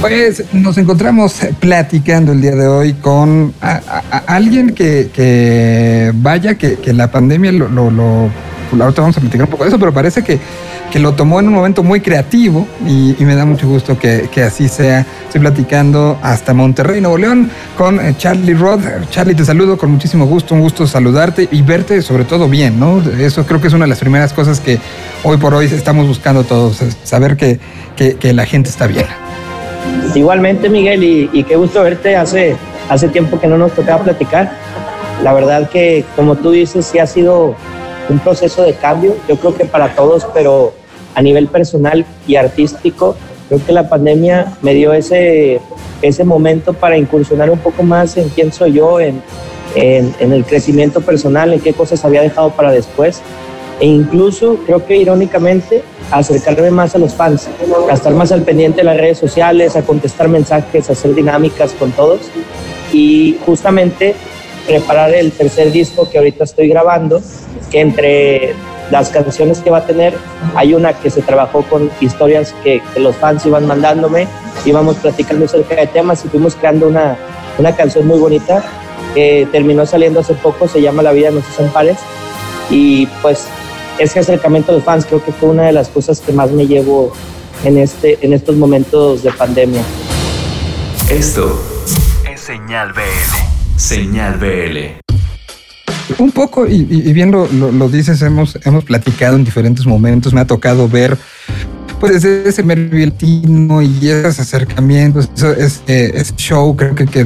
Pues nos encontramos platicando el día de hoy con alguien que, vaya, que, la pandemia lo, lo, ahorita vamos a platicar un poco de eso, pero parece que, que lo tomó en un momento muy creativo y, me da mucho gusto que, así sea. Estoy platicando hasta Monterrey, Nuevo León, con eh, Charlie Roth. Charlie, te saludo con muchísimo gusto, un gusto saludarte y verte sobre todo bien, ¿no? Eso creo que es una de las primeras cosas que hoy por hoy estamos buscando todos, saber que, que la gente está bien. Igualmente, Miguel, y, qué gusto verte. Hace, hace tiempo que no nos tocaba platicar. La verdad que, como tú dices, sí ha sido un proceso de cambio, yo creo que para todos, pero a nivel personal y artístico, creo que la pandemia me dio ese, ese momento para incursionar un poco más en quién soy yo, en, en el crecimiento personal, en qué cosas había dejado para después. E incluso creo que irónicamente acercarme más a los fans, a estar más al pendiente de las redes sociales, a contestar mensajes, a hacer dinámicas con todos. Y justamente preparar el tercer disco que ahorita estoy grabando, que entre las canciones que va a tener hay una que se trabajó con historias que, los fans iban mandándome, íbamos platicando acerca de temas y fuimos creando una, una canción muy bonita que terminó saliendo hace poco, se llama La vida no se pares y pues ese acercamiento a los fans creo que fue una de las cosas que más me llevo en, este, en estos momentos de pandemia. Esto es Señal BL. Señal BL. Un poco, y, bien lo, dices, hemos, hemos platicado en diferentes momentos, me ha tocado ver pues ese merviltino y esos acercamientos, eso, es, eh, ese show creo que, que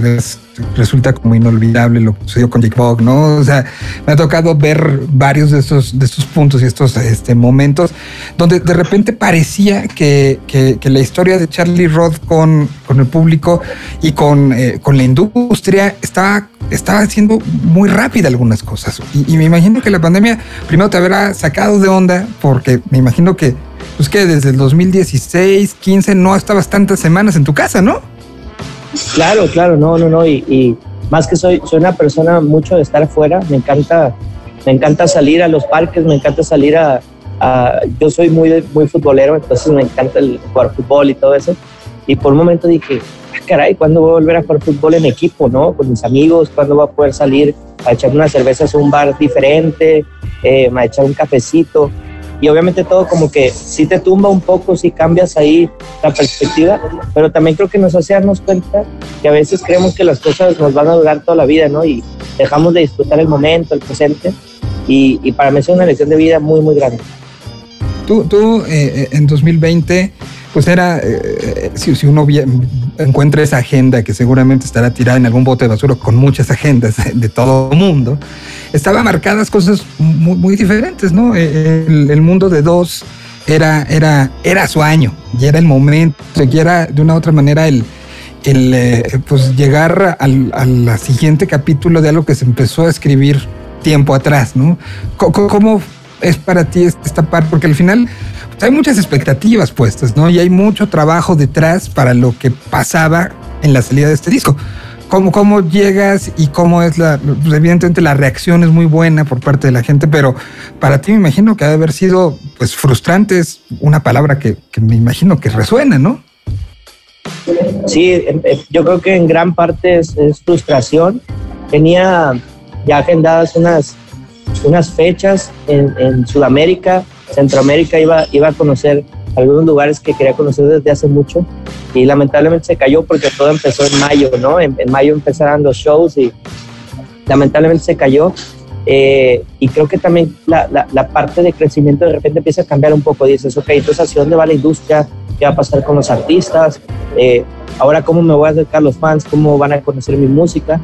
resulta como inolvidable lo que sucedió con Jake Bog, ¿no? O sea, me ha tocado ver varios de estos, de estos puntos y estos este, momentos donde de repente parecía que, que, la historia de Charlie Roth con, con el público y con, eh, con la industria estaba, estaba haciendo muy rápida algunas cosas. Y, y me imagino que la pandemia primero te habrá sacado de onda porque me imagino que, pues que desde el 2016, 15 no estabas tantas semanas en tu casa, ¿no? Claro, claro, no, no, no. Y, más que soy, soy una persona mucho de estar afuera, me encanta, me encanta salir a los parques, me encanta salir a, yo soy muy, muy futbolero, entonces me encanta el jugar fútbol y todo eso. Y por un momento dije, ah, caray, ¿cuándo voy a volver a jugar fútbol en equipo, no? Con mis amigos, ¿cuándo voy a poder salir a echar unas cervezas a un bar diferente, eh, a echar un cafecito? Y obviamente todo como que sí te tumba un poco, si cambias ahí la perspectiva, pero también creo que nos hace darnos cuenta que a veces creemos que las cosas nos van a durar toda la vida, ¿no? Y dejamos de disfrutar el momento, el presente, y, y para mí es una lección de vida muy, muy grande. Tú, tú eh, en 2020 pues era, eh, si, si, uno encuentra esa agenda que seguramente estará tirada en algún bote de basura con muchas agendas de todo el mundo, estaba marcadas cosas muy, muy diferentes, ¿no? Eh, el, mundo de dos era, era, era su año y era el momento, y era de una u otra manera el, el eh, pues llegar al, al, siguiente capítulo de algo que se empezó a escribir tiempo atrás, ¿no? ¿Cómo, cómo es para ti esta parte? Porque al final hay muchas expectativas puestas, ¿no? Y hay mucho trabajo detrás para lo que pasaba en la salida de este disco. ¿Cómo, cómo llegas y cómo es la... Pues, evidentemente la reacción es muy buena por parte de la gente, pero para ti me imagino que ha de haber sido, pues frustrante, es una palabra que, me imagino que resuena, ¿no? Sí, em, em, yo creo que en gran parte es, es frustración. Tenía ya agendadas unas, unas fechas en, en Sudamérica, Centroamérica iba, iba a conocer algunos lugares que quería conocer desde hace mucho y lamentablemente se cayó porque todo empezó en mayo, ¿no? En, mayo empezaron los shows y lamentablemente se cayó. Eh, y creo que también la, la, parte de crecimiento de repente empieza a cambiar un poco. Dices, ok, entonces ¿hacia dónde va la industria? ¿Qué va a pasar con los artistas? Eh, ahora, ¿cómo me voy a acercar a los fans? ¿Cómo van a conocer mi música?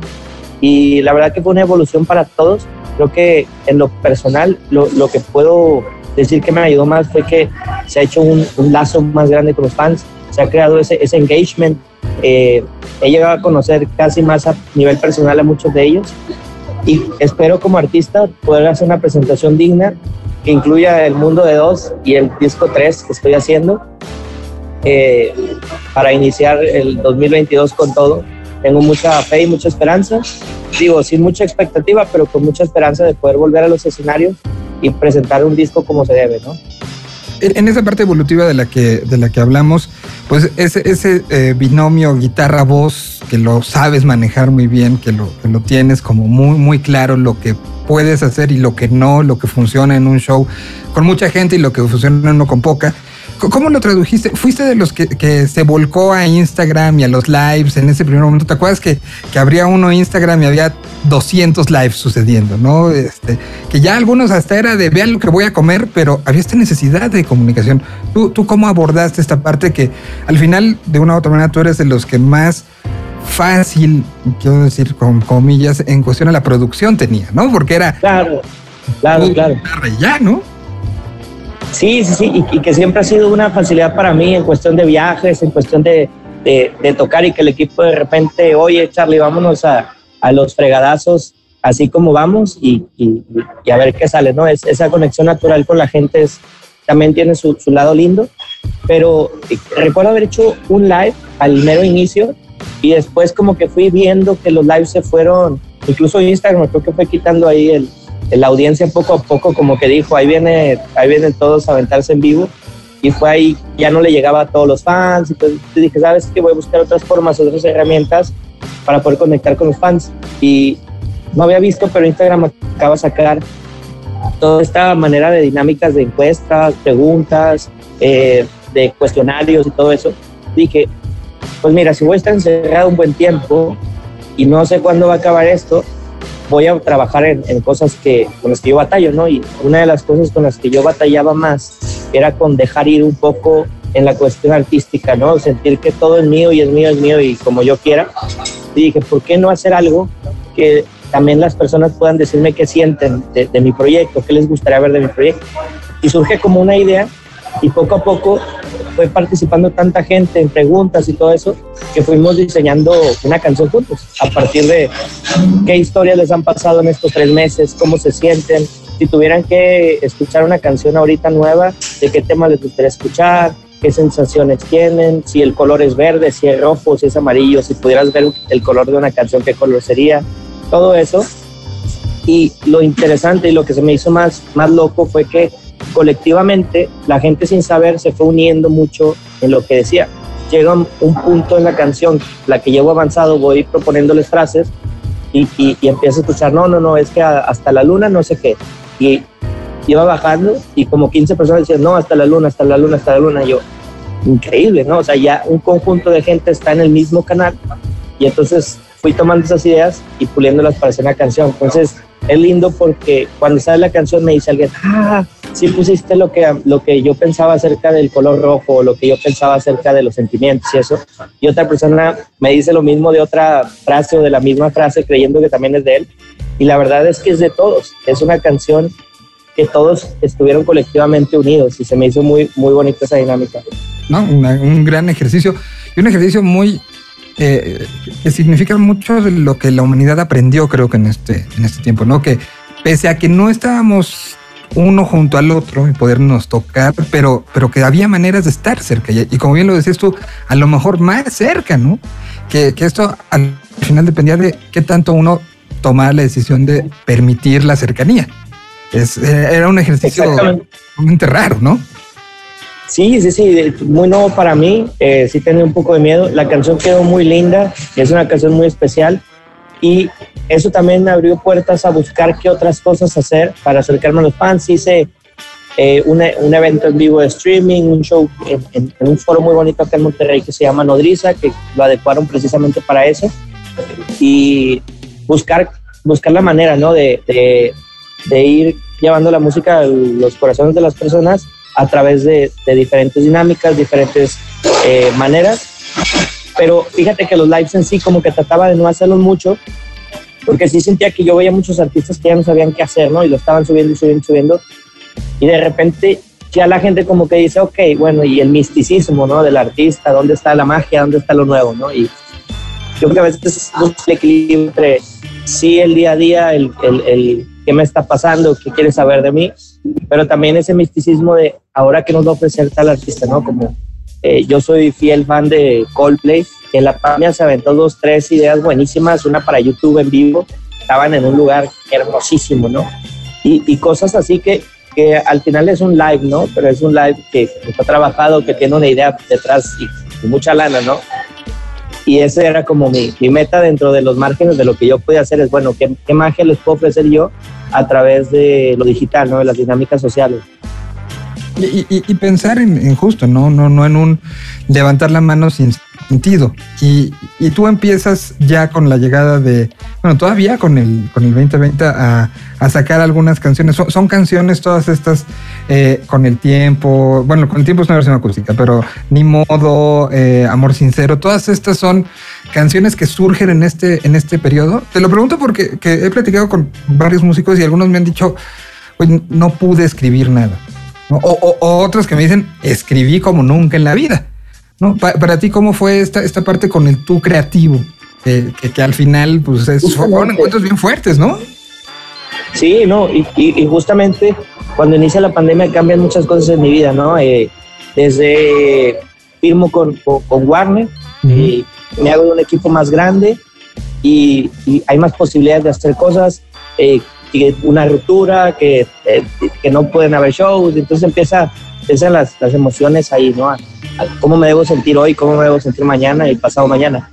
Y la verdad que fue una evolución para todos. Creo que en lo personal, lo, lo que puedo decir que me ayudó más fue que se ha hecho un, lazo más grande con los fans, se ha creado ese, ese engagement. Eh, he llegado a conocer casi más a nivel personal a muchos de ellos y espero como artista poder hacer una presentación digna que incluya el mundo de dos y el disco 3 que estoy haciendo eh, para iniciar el 2022 con todo. Tengo mucha fe y mucha esperanza, digo, sin mucha expectativa, pero con mucha esperanza de poder volver a los escenarios y presentar un disco como se debe, ¿no? en esa parte evolutiva de la que, de la que hablamos, pues ese, eh, binomio guitarra-voz que lo sabes manejar muy bien, que lo, lo tienes como muy, muy claro lo que puedes hacer y lo que no, lo que funciona en un show con mucha gente y lo que funciona en uno con poca. ¿Cómo lo tradujiste? ¿Fuiste de los que, se volcó a Instagram y a los lives en ese primer momento? ¿Te acuerdas que, que habría uno Instagram y había 200 lives sucediendo, ¿no? Este, que ya algunos hasta era de vean lo que voy a comer, pero había esta necesidad de comunicación. ¿Tú, ¿Tú cómo abordaste esta parte que al final, de una u otra manera, tú eres de los que más fácil, quiero decir con comillas, en cuestión a la producción tenía, ¿no? Porque era... Claro, claro, claro. Ya, ¿no? Sí, sí, sí, y, que siempre ha sido una facilidad para mí en cuestión de viajes, en cuestión de, de, tocar y que el equipo de repente, oye, Charlie, vámonos a, a los fregadazos, así como vamos y, y, a ver qué sale, ¿no? Es, esa conexión natural con la gente es, también tiene su, su lado lindo, pero recuerdo haber hecho un live al mero inicio y después como que fui viendo que los lives se fueron, incluso Instagram creo que fue quitando ahí el, la audiencia poco a poco como que dijo, ahí viene, ahí vienen todos a aventarse en vivo y fue ahí, ya no le llegaba a todos los fans pues dije, sabes que voy a buscar otras formas, otras herramientas para poder conectar con los fans y no había visto, pero Instagram acaba de sacar toda esta manera de dinámicas de encuestas, preguntas, eh, de cuestionarios y todo eso. Dije, pues mira, si voy a estar encerrado un buen tiempo y no sé cuándo va a acabar esto, voy a trabajar en, cosas que, con las que yo batallo, ¿no? Y una de las cosas con las que yo batallaba más era con dejar ir un poco en la cuestión artística, ¿no? Sentir que todo es mío y es mío, es mío y como yo quiera. Y dije, ¿por qué no hacer algo que también las personas puedan decirme qué sienten de, de mi proyecto, qué les gustaría ver de mi proyecto? Y surge como una idea y poco a poco fue participando tanta gente en preguntas y todo eso que fuimos diseñando una canción juntos. A partir de qué historias les han pasado en estos tres meses, cómo se sienten, si tuvieran que escuchar una canción ahorita nueva, de qué tema les gustaría escuchar, qué sensaciones tienen, si el color es verde, si es rojo, si es amarillo, si pudieras ver el color de una canción, qué color sería, todo eso. Y lo interesante y lo que se me hizo más, más loco fue que colectivamente la gente sin saber se fue uniendo mucho en lo que decía. Llega un punto en la canción, la que llevo avanzado, voy proponiéndoles frases y, y, empiezo a escuchar, no, no, no, es que hasta la luna no sé qué. Y iba bajando y como 15 personas decían, no, hasta la luna, hasta la luna, hasta la luna. Y yo, increíble, ¿no? O sea, ya un conjunto de gente está en el mismo canal y entonces fui tomando esas ideas y puliéndolas para hacer una canción. Entonces, es lindo porque cuando sale la canción me dice alguien, ah, sí pusiste lo que, lo que yo pensaba acerca del color rojo, lo que yo pensaba acerca de los sentimientos y eso. Y otra persona me dice lo mismo de otra frase o de la misma frase creyendo que también es de él. Y la verdad es que es de todos. Es una canción que todos estuvieron colectivamente unidos y se me hizo muy, muy bonita esa dinámica. No, un gran ejercicio y un ejercicio muy eh, que significa mucho de lo que la humanidad aprendió, creo que en este, en este tiempo, ¿no? Que pese a que no estábamos uno junto al otro y podernos tocar, pero, pero que había maneras de estar cerca. Y, como bien lo decías tú, a lo mejor más cerca, ¿no? Que, que esto al final dependía de qué tanto uno tomara la decisión de permitir la cercanía. Es, eh, era un ejercicio realmente raro, ¿no? Sí, sí, sí, muy nuevo para mí, eh, sí tenía un poco de miedo. La canción quedó muy linda, es una canción muy especial y eso también me abrió puertas a buscar qué otras cosas hacer para acercarme a los fans. Hice eh, un, un, evento en vivo de streaming, un show en, un foro muy bonito acá en Monterrey que se llama Nodriza, que lo adecuaron precisamente para eso y buscar, buscar la manera ¿no? de, de, de ir llevando la música a los corazones de las personas a través de, diferentes dinámicas, diferentes eh, maneras. Pero fíjate que los lives en sí como que trataba de no hacerlos mucho, porque sí sentía que yo veía muchos artistas que ya no sabían qué hacer, ¿no? Y lo estaban subiendo y subiendo y subiendo. Y de repente ya la gente como que dice, ok, bueno, y el misticismo, ¿no? Del artista, ¿dónde está la magia? ¿Dónde está lo nuevo, ¿no? Y yo creo que a veces es un equilibrio entre sí el día a día, el, el, el qué me está pasando, qué quiere saber de mí, pero también ese misticismo de ahora que nos va a ofrecer tal artista, ¿no? Como eh, yo soy fiel fan de Coldplay, que en la pandemia se aventó dos, tres ideas buenísimas, una para YouTube en vivo, estaban en un lugar hermosísimo, ¿no? Y, y cosas así que que al final es un live, ¿no? Pero es un live que está trabajado, que tiene una idea detrás y, mucha lana, ¿no? Y ese era como mi, mi, meta dentro de los márgenes de lo que yo podía hacer, es bueno, ¿qué, ¿qué magia les puedo ofrecer yo a través de lo digital, ¿no? De las dinámicas sociales. Y, pensar en, justo, ¿no? No, no en un levantar la mano sin sentido. Y, tú empiezas ya con la llegada de, bueno, todavía con el, con el 2020 a, sacar algunas canciones. Son, canciones todas estas eh, con el tiempo, bueno, con el tiempo es una versión acústica, pero Ni Modo, eh, Amor Sincero, todas estas son canciones que surgen en este, en este periodo. Te lo pregunto porque he platicado con varios músicos y algunos me han dicho, no pude escribir nada. O, otros que me dicen, escribí como nunca en la vida. ¿No? para ti, ¿cómo fue esta, esta parte con el tú creativo? Que, que, al final, pues, es, fueron encuentros bien fuertes, ¿no? Sí, no, y, y, justamente cuando inicia la pandemia cambian muchas cosas en mi vida, ¿no? Eh, desde firmo con, con, Warner, y me hago de un equipo más grande y, y, hay más posibilidades de hacer cosas. Eh, una ruptura, que, eh, que no pueden haber shows, entonces empieza, empiezan las, las emociones ahí, ¿no? cómo me debo sentir hoy, cómo me debo sentir mañana y pasado mañana.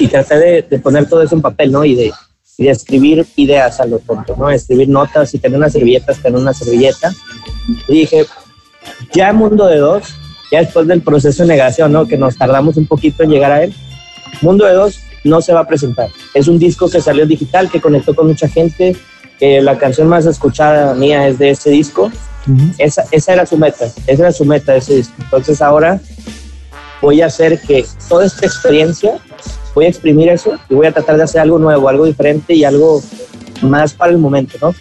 Y traté de, de, poner todo eso en papel, ¿no? Y de, y de escribir ideas a lo tonto, ¿no? Escribir notas y tener unas servilletas, tener una servilleta. Y dije, ya Mundo de Dos, ya después del proceso de negación, ¿no? Que nos tardamos un poquito en llegar a él, Mundo de Dos no se va a presentar. Es un disco que salió digital, que conectó con mucha gente, la canción más escuchada mía es de ese disco. Esa, esa era su meta, esa era su meta de ese disco. Entonces ahora voy a hacer que toda esta experiencia, voy a exprimir eso y voy a tratar de hacer algo nuevo, algo diferente y algo más para el momento, ¿no?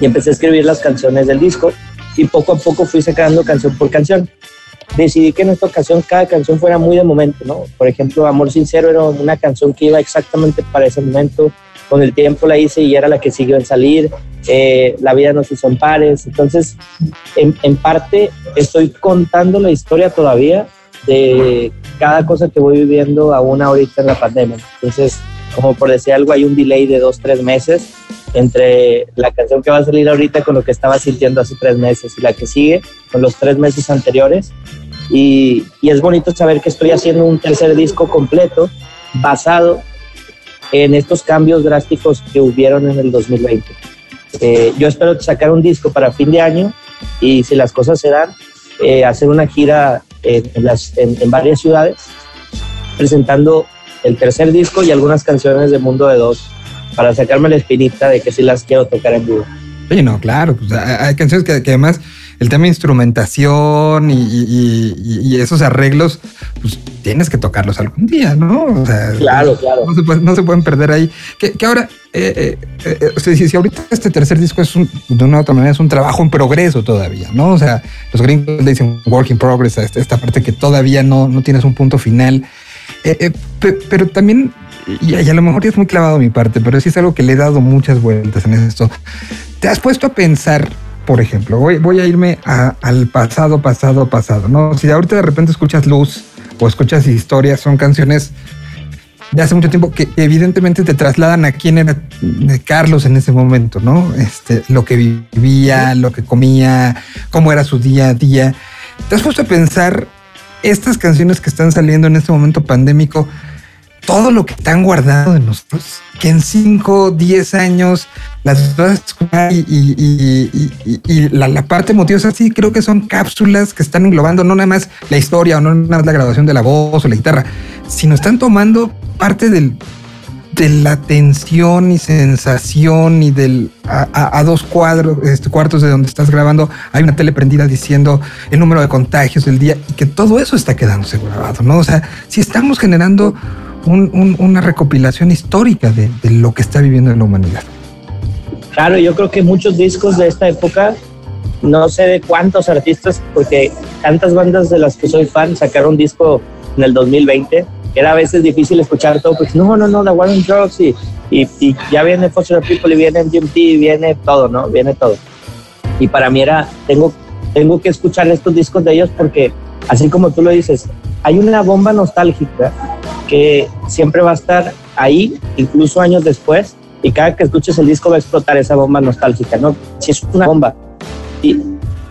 Y empecé a escribir las canciones del disco y poco a poco fui sacando canción por canción. Decidí que en esta ocasión cada canción fuera muy de momento, ¿no? Por ejemplo, Amor Sincero era una canción que iba exactamente para ese momento con el tiempo la hice y era la que siguió en salir, eh, La vida nos hizo en pares, entonces en, en, parte estoy contando la historia todavía de cada cosa que voy viviendo aún ahorita en la pandemia, entonces como por decir algo hay un delay de dos, tres meses entre la canción que va a salir ahorita con lo que estaba sintiendo hace tres meses y la que sigue con los tres meses anteriores. Y, y es bonito saber que estoy haciendo un tercer disco completo basado en estos cambios drásticos que hubieron en el 2020. Eh, yo espero sacar un disco para fin de año y si las cosas se dan, eh, hacer una gira en, las, en, varias ciudades presentando el tercer disco y algunas canciones de Mundo de Dos para sacarme la espinita de que sí las quiero tocar en vivo. Sí, no, claro, pues hay canciones que, que además el tema de instrumentación y, esos arreglos, pues tienes que tocarlos algún día, ¿no? O sea, claro, claro. No se, pueden perder ahí. Que, ahora, eh, eh, eh si, ahorita este tercer disco es un, de una u otra manera es un trabajo en progreso todavía, ¿no? O sea, los gringos le dicen work in progress a esta, parte que todavía no, no tienes un punto final. Eh, pero también y, a lo mejor es muy clavado mi parte, pero sí es algo que le he dado muchas vueltas en esto. ¿Te has puesto a pensar por ejemplo, voy, voy a irme al pasado, pasado, pasado, ¿no? Si ahorita de repente escuchas Luz o escuchas historias, son canciones de hace mucho tiempo que evidentemente te trasladan a quién era Carlos en ese momento, ¿no? Este, lo que vivía, lo que comía, cómo era su día a día. ¿Te has puesto a pensar estas canciones que están saliendo en este momento pandémico? Todo lo que están guardado de nosotros, que en 5, 10 años las y, y, la, la, parte emotiva, o sí, creo que son cápsulas que están englobando no nada más la historia o no nada más la grabación de la voz o la guitarra, sino están tomando parte del, de la tensión y sensación y del a, dos cuadros, este, cuartos de donde estás grabando, hay una tele prendida diciendo el número de contagios del día y que todo eso está quedándose grabado, ¿no? O sea, si estamos generando una recopilación histórica de, lo que está viviendo la humanidad. Claro, yo creo que muchos discos de esta época, no sé de cuántos artistas, porque tantas bandas de las que soy fan sacaron disco en el 2020, era a veces difícil escuchar todo, pues no, no, no, The Warren Drugs y, y, ya viene Foster People y viene MGMT y viene todo, ¿no? Viene todo. Y para mí era, tengo, tengo que escuchar estos discos de ellos porque, así como tú lo dices, hay una bomba nostálgica que siempre va a estar ahí, incluso años después, y cada que escuches el disco va a explotar esa bomba nostálgica, ¿no? Si es una bomba y,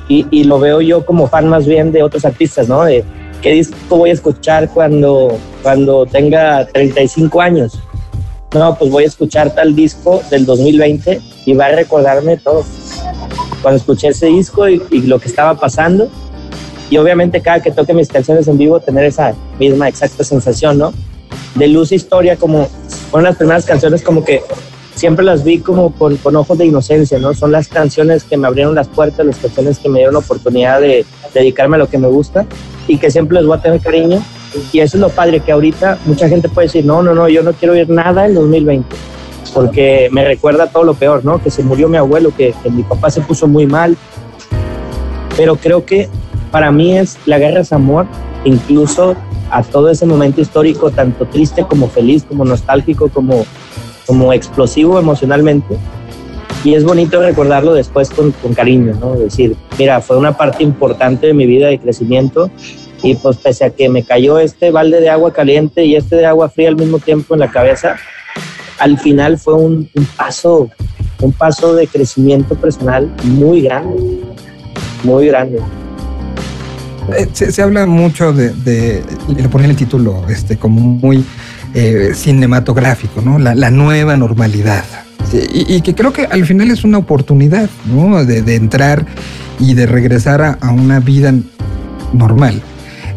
y, lo veo yo como fan más bien de otros artistas, ¿no? De qué disco voy a escuchar cuando, cuando tenga 35 años. No, pues voy a escuchar tal disco del 2020 y va a recordarme todo. Cuando escuché ese disco y, y lo que estaba pasando, y obviamente cada que toque mis canciones en vivo tener esa misma exacta sensación, ¿no? De luz e historia como fueron las primeras canciones como que siempre las vi como con, con, ojos de inocencia, ¿no? Son las canciones que me abrieron las puertas, las canciones que me dieron la oportunidad de dedicarme a lo que me gusta y que siempre les voy a tener cariño. Y eso es lo padre, que ahorita mucha gente puede decir, no, no, no, yo no quiero oír nada en 2020, porque me recuerda todo lo peor, ¿no? Que se murió mi abuelo, que, que mi papá se puso muy mal. Pero creo que para mí es la guerra es amor, incluso a todo ese momento histórico, tanto triste como feliz, como nostálgico, como como explosivo emocionalmente y es bonito recordarlo después con, con, cariño, ¿no? Decir, mira, fue una parte importante de mi vida de crecimiento y pues pese a que me cayó este balde de agua caliente y este de agua fría al mismo tiempo en la cabeza, al final fue un, un paso, un paso de crecimiento personal muy grande, muy grande. Eh, se, habla mucho de, de, le ponen el título este, como muy eh, cinematográfico, ¿no? La, nueva normalidad. Y, que creo que al final es una oportunidad, ¿no? De, entrar y de regresar a, una vida normal.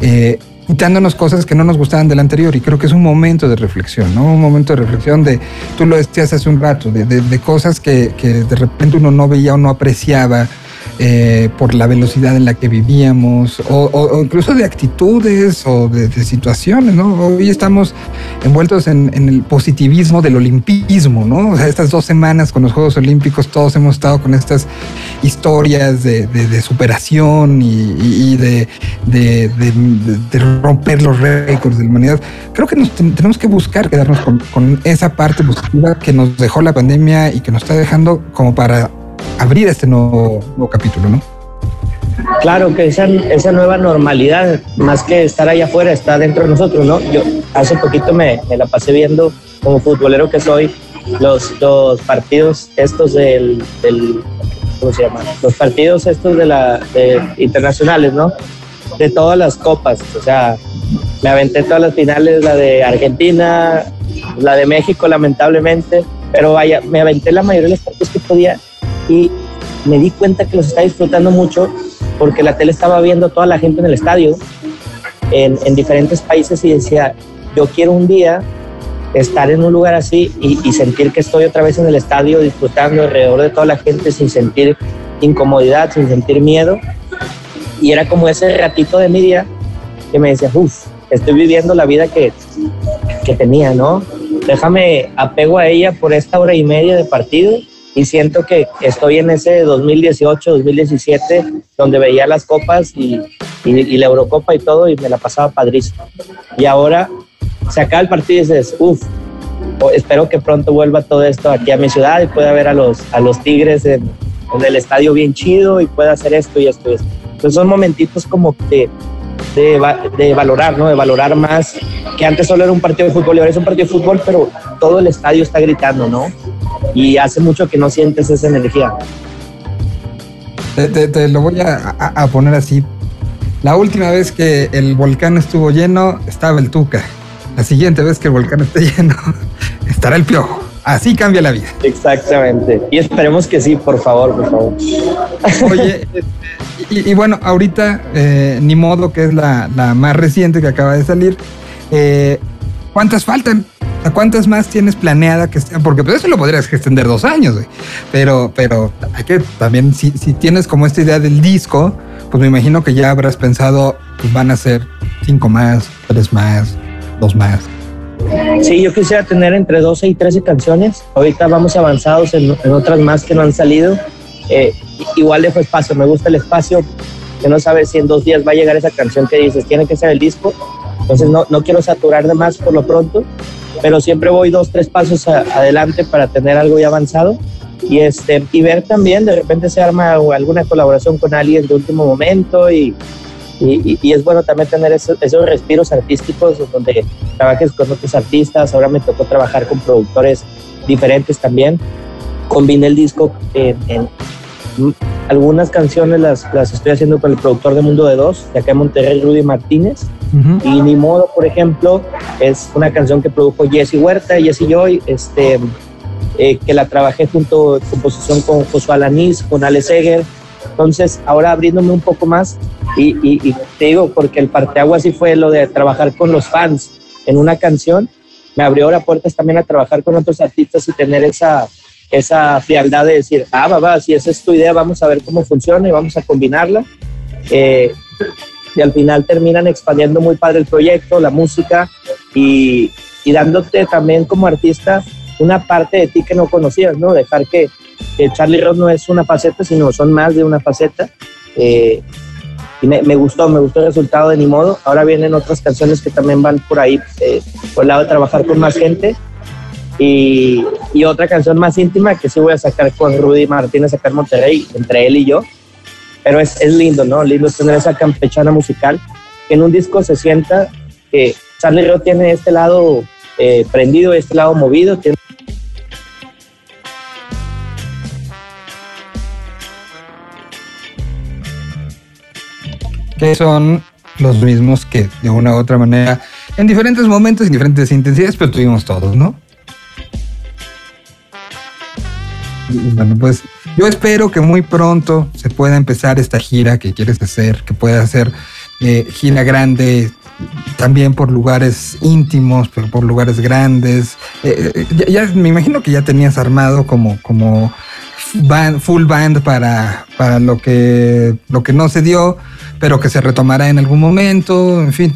Eh, quitándonos cosas que no nos gustaban del anterior y creo que es un momento de reflexión, ¿no? Un momento de reflexión de, tú lo decías hace un rato, de, de, cosas que, de repente uno no veía o no apreciaba eh, por la velocidad en la que vivíamos, o, incluso de actitudes o de, situaciones, ¿no? Hoy estamos envueltos en, el positivismo del olimpismo, ¿no? O sea, estas dos semanas con los Juegos Olímpicos todos hemos estado con estas historias de, superación y, de, romper los récords de la humanidad. Creo que tenemos que buscar quedarnos con esa parte positiva que nos dejó la pandemia y que nos está dejando como para abrir este nuevo, capítulo, ¿no? Claro, que esa, esa nueva normalidad, más que estar allá afuera, está dentro de nosotros, ¿no? Yo hace poquito me, me la pasé viendo, como futbolero que soy, los, los partidos estos del, del, ¿cómo se llama? Los partidos estos de la, de, internacionales, ¿no? De todas las copas, o sea, me aventé todas las finales, la de Argentina, la de México, lamentablemente, pero vaya, me aventé la mayoría de los partidos que podía y me di cuenta que los estaba disfrutando mucho porque la tele estaba viendo toda la gente en el estadio en, en diferentes países y decía, yo quiero un día estar en un lugar así y, y, sentir que estoy otra vez en el estadio disfrutando alrededor de toda la gente sin sentir incomodidad, sin sentir miedo. Y era como ese ratito de mi día que me decía, uff, estoy viviendo la vida que, que tenía, ¿no? Déjame apego a ella por esta hora y media de partido y siento que estoy en ese 2018, 2017, donde veía las copas y, y, y, la Eurocopa y todo y me la pasaba padrísimo. Y ahora se acaba el partido y dices, uff, espero que pronto vuelva todo esto aquí a mi ciudad y pueda ver a los, a los Tigres en, en el estadio bien chido y pueda hacer esto y esto y esto. Entonces son momentitos como que de, de, valorar, ¿no? De valorar más, que antes solo era un partido de fútbol y ahora es un partido de fútbol, pero todo el estadio está gritando, ¿no? Y hace mucho que no sientes esa energía. Te, te, te lo voy a, poner así. La última vez que el volcán estuvo lleno, estaba el Tuca. La siguiente vez que el volcán esté lleno, estará el piojo. Así cambia la vida. Exactamente. Y esperemos que sí, por favor, por favor. Oye, este, y, y, bueno, ahorita, eh, ni modo que es la, la, más reciente que acaba de salir. Eh, ¿Cuántas faltan? ¿A cuántas más tienes planeada que? Porque pues eso lo podrías extender dos años, güey. Pero, pero hay que también, si, si, tienes como esta idea del disco, pues me imagino que ya habrás pensado, pues van a ser cinco más, tres más, dos más. Sí, yo quisiera tener entre 12 y 13 canciones. Ahorita vamos avanzados en, en otras más que no han salido. Eh, igual dejo espacio, me gusta el espacio, que no sabes si en dos días va a llegar esa canción que dices, tiene que ser el disco. Entonces no, no quiero saturar de más por lo pronto pero siempre voy dos, tres pasos a, adelante para tener algo ya avanzado. Y, este, y ver también, de repente se arma alguna colaboración con alguien de último momento y, y, y es bueno también tener esos, esos, respiros artísticos donde trabajes con otros artistas, ahora me tocó trabajar con productores diferentes también, combiné el disco en, en, algunas canciones las, las estoy haciendo con el productor de Mundo de Dos, de acá en Monterrey, Rudy Martínez. Y Ni Modo, por ejemplo, es una canción que produjo Jesse Huerta, Jesse Joy, este, eh, que la trabajé junto composición con Josué Alanís, con Ale Seger. Entonces, ahora abriéndome un poco más, y, y, te digo, porque el parteaguas sí fue lo de trabajar con los fans en una canción, me abrió las puertas también a trabajar con otros artistas y tener esa, esa frialdad de decir, ah, va, va, si esa es tu idea, vamos a ver cómo funciona y vamos a combinarla. Eh, y al final terminan expandiendo muy padre el proyecto, la música y, y, dándote también como artista una parte de ti que no conocías, ¿no? Dejar que, que Charlie Ross no es una faceta, sino son más de una faceta. Eh, y me, me, gustó, me gustó el resultado de Ni Modo. Ahora vienen otras canciones que también van por ahí, eh, por el lado de trabajar con más gente y, y, otra canción más íntima que sí voy a sacar con Rudy Martínez acá en Monterrey, entre él y yo. Pero es, es lindo, ¿no? Lindo tener esa campechana musical que en un disco se sienta que Charlie Río tiene este lado eh, prendido, este lado movido. Que son los mismos que de una u otra manera, en diferentes momentos, en diferentes intensidades, pero tuvimos todos, ¿no? Bueno, pues yo espero que muy pronto se pueda empezar esta gira que quieres hacer, que pueda hacer eh, gira grande también por lugares íntimos, pero por lugares grandes. Eh, eh, ya, me imagino que ya tenías armado como, como full band para, para lo, que, lo que no se dio, pero que se retomará en algún momento, en fin.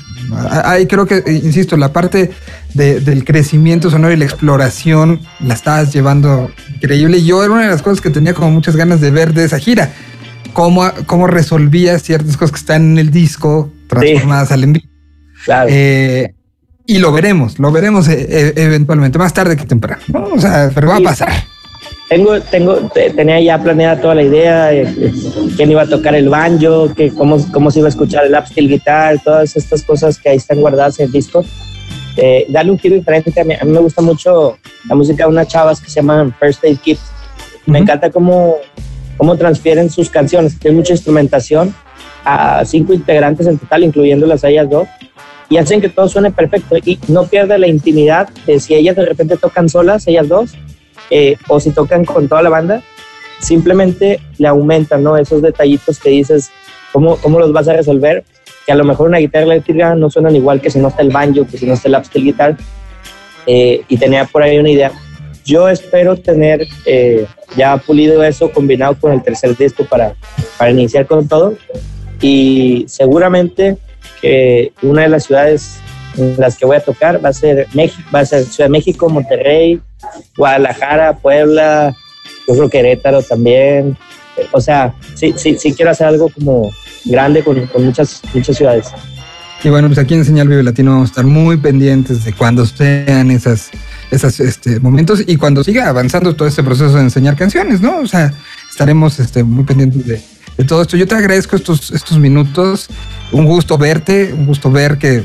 Ahí creo que, insisto, la parte de, del crecimiento sonoro y la exploración la estabas llevando increíble. Yo era una de las cosas que tenía como muchas ganas de ver de esa gira. Cómo, cómo resolvías ciertas cosas que están en el disco transformadas sí. al envío. Claro. Eh, y lo veremos, lo veremos eh, eventualmente, más tarde que temprano. ¿no? O sea, pero va a pasar. Tengo, tengo, tenía ya planeada toda la idea, eh, quién iba a tocar el banjo, que cómo, cómo se iba a escuchar el upsteel guitar, todas estas cosas que ahí están guardadas en el disco. Eh, darle un giro diferente. A mí, a mí, me gusta mucho la música de unas chavas que se llaman First Aid Kit. Me uh -huh. encanta cómo, cómo transfieren sus canciones. Tiene mucha instrumentación a cinco integrantes en total, incluyéndolas a ellas dos, y hacen que todo suene perfecto y no pierde la intimidad de si ellas de repente tocan solas, ellas dos, eh, o si tocan con toda la banda, simplemente le aumentan ¿no? esos detallitos que dices, ¿cómo, ¿cómo los vas a resolver? Que a lo mejor una guitarra eléctrica no suenan igual que si no está el banjo, que si no está el upsteel guitar, eh, y tenía por ahí una idea. Yo espero tener eh, ya pulido eso combinado con el tercer disco para, para iniciar con todo y seguramente que una de las ciudades en las que voy a tocar va a ser México, va a ser Ciudad de México, Monterrey, Guadalajara, Puebla, yo creo Querétaro también. O sea, sí, sí, sí quiero hacer algo como grande con, con muchas, muchas ciudades. Y bueno, pues aquí en Señal Vive Latino vamos a estar muy pendientes de cuando sean esas, esos este, momentos y cuando siga avanzando todo este proceso de enseñar canciones, ¿no? O sea, estaremos este, muy pendientes de, de todo esto. Yo te agradezco estos, estos minutos. Un gusto verte, un gusto ver que,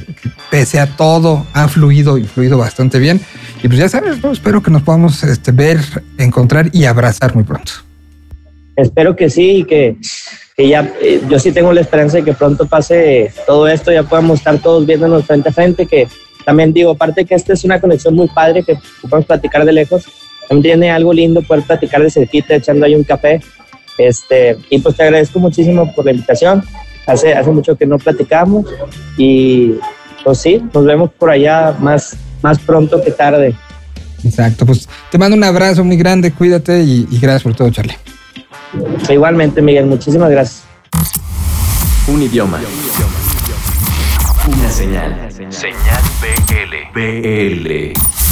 pese a todo ha fluido y fluido bastante bien. Y pues ya sabes, espero que nos podamos este, ver, encontrar y abrazar muy pronto. Espero que sí y que, que ya, eh, yo sí tengo la esperanza de que pronto pase todo esto, ya podamos estar todos viéndonos frente a frente, que también digo, aparte que esta es una conexión muy padre, que podemos platicar de lejos, también tiene algo lindo poder platicar de cerquita, echando ahí un café, este, y pues te agradezco muchísimo por la invitación. Hace, hace mucho que no platicamos y pues sí, nos vemos por allá más, más pronto que tarde. Exacto, pues te mando un abrazo muy grande, cuídate y, y gracias por todo, Charlie. Igualmente, Miguel, muchísimas gracias. Un idioma. Una señal. Señal BL. BL.